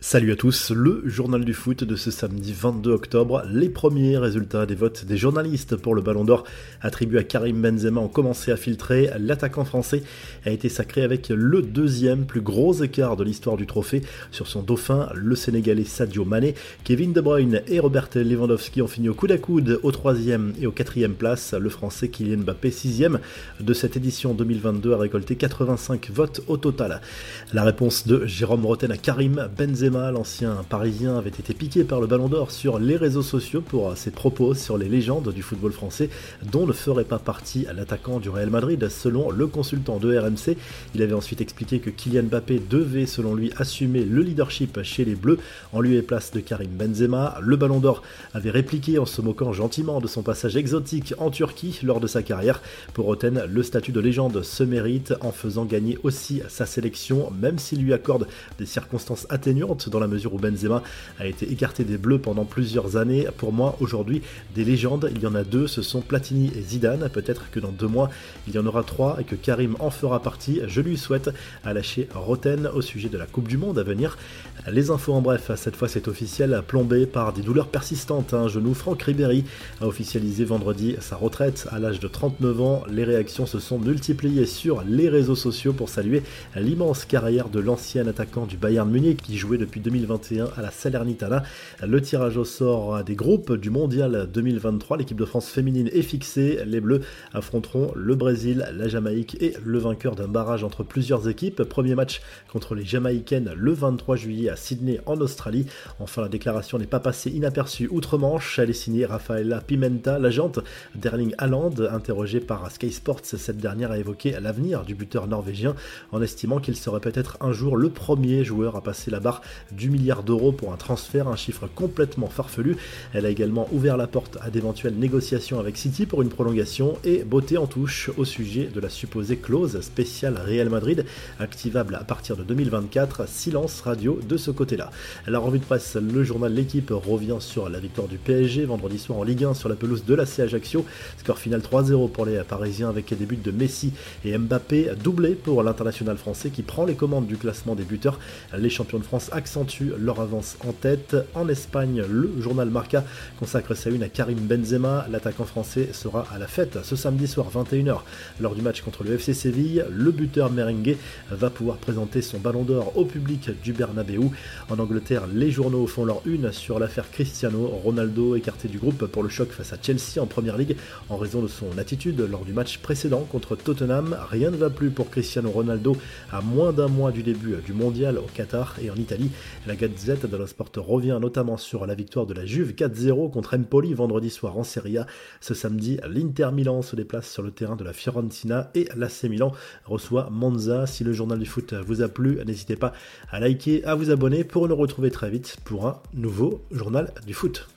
Salut à tous, le journal du foot de ce samedi 22 octobre. Les premiers résultats des votes des journalistes pour le Ballon d'Or attribué à Karim Benzema ont commencé à filtrer. L'attaquant français a été sacré avec le deuxième plus gros écart de l'histoire du trophée sur son dauphin, le Sénégalais Sadio Mané. Kevin De Bruyne et Robert Lewandowski ont fini au coude à coude au troisième et au quatrième place. Le Français Kylian Mbappé, sixième de cette édition 2022, a récolté 85 votes au total. La réponse de Jérôme Roten à Karim Benzema l'ancien parisien, avait été piqué par le Ballon d'Or sur les réseaux sociaux pour ses propos sur les légendes du football français, dont ne ferait pas partie l'attaquant du Real Madrid, selon le consultant de RMC. Il avait ensuite expliqué que Kylian Mbappé devait, selon lui, assumer le leadership chez les Bleus en lieu et place de Karim Benzema. Le Ballon d'Or avait répliqué en se moquant gentiment de son passage exotique en Turquie lors de sa carrière. Pour Roten, le statut de légende se mérite en faisant gagner aussi sa sélection, même s'il lui accorde des circonstances atténuantes dans la mesure où Benzema a été écarté des Bleus pendant plusieurs années. Pour moi, aujourd'hui, des légendes, il y en a deux, ce sont Platini et Zidane. Peut-être que dans deux mois, il y en aura trois et que Karim en fera partie. Je lui souhaite à lâcher Roten au sujet de la Coupe du Monde à venir. Les infos en bref, cette fois c'est officiel, plombé par des douleurs persistantes. Un genou, Franck Ribéry a officialisé vendredi sa retraite à l'âge de 39 ans. Les réactions se sont multipliées sur les réseaux sociaux pour saluer l'immense carrière de l'ancien attaquant du Bayern Munich qui jouait depuis 2021 à la Salernitana. Le tirage au sort des groupes du Mondial 2023, l'équipe de France féminine est fixée. Les Bleus affronteront le Brésil, la Jamaïque et le vainqueur d'un barrage entre plusieurs équipes. Premier match contre les Jamaïcaines le 23 juillet à Sydney en Australie. Enfin, la déclaration n'est pas passée inaperçue outre-Manche. Elle est signée Rafaela Pimenta, l'agente d'Erling Haaland, interrogée par Sky Sports. Cette dernière a évoqué l'avenir du buteur norvégien en estimant qu'il serait peut-être un jour le premier joueur à passer la barre du milliard d'euros pour un transfert, un chiffre complètement farfelu. Elle a également ouvert la porte à d'éventuelles négociations avec City pour une prolongation et beauté en touche au sujet de la supposée clause spéciale Real Madrid, activable à partir de 2024. Silence radio de ce côté-là. La revue de presse, le journal L'équipe revient sur la victoire du PSG vendredi soir en Ligue 1 sur la pelouse de la C Ajaccio. Score final 3-0 pour les Parisiens avec des buts de Messi et Mbappé, doublé pour l'international français qui prend les commandes du classement des buteurs. Les champions de France accentue leur avance en tête. En Espagne, le journal Marca consacre sa une à Karim Benzema. L'attaquant français sera à la fête ce samedi soir 21h lors du match contre le FC Séville. Le buteur merengue va pouvoir présenter son ballon d'or au public du Bernabeu. En Angleterre, les journaux font leur une sur l'affaire Cristiano Ronaldo écarté du groupe pour le choc face à Chelsea en Première Ligue en raison de son attitude lors du match précédent contre Tottenham. Rien ne va plus pour Cristiano Ronaldo à moins d'un mois du début du mondial au Qatar et en Italie. La Gazette dello Sport revient notamment sur la victoire de la Juve 4-0 contre Empoli vendredi soir en Serie A. Ce samedi, l'Inter Milan se déplace sur le terrain de la Fiorentina et l'AC Milan reçoit Monza. Si le journal du foot vous a plu, n'hésitez pas à liker, à vous abonner pour nous retrouver très vite pour un nouveau journal du foot.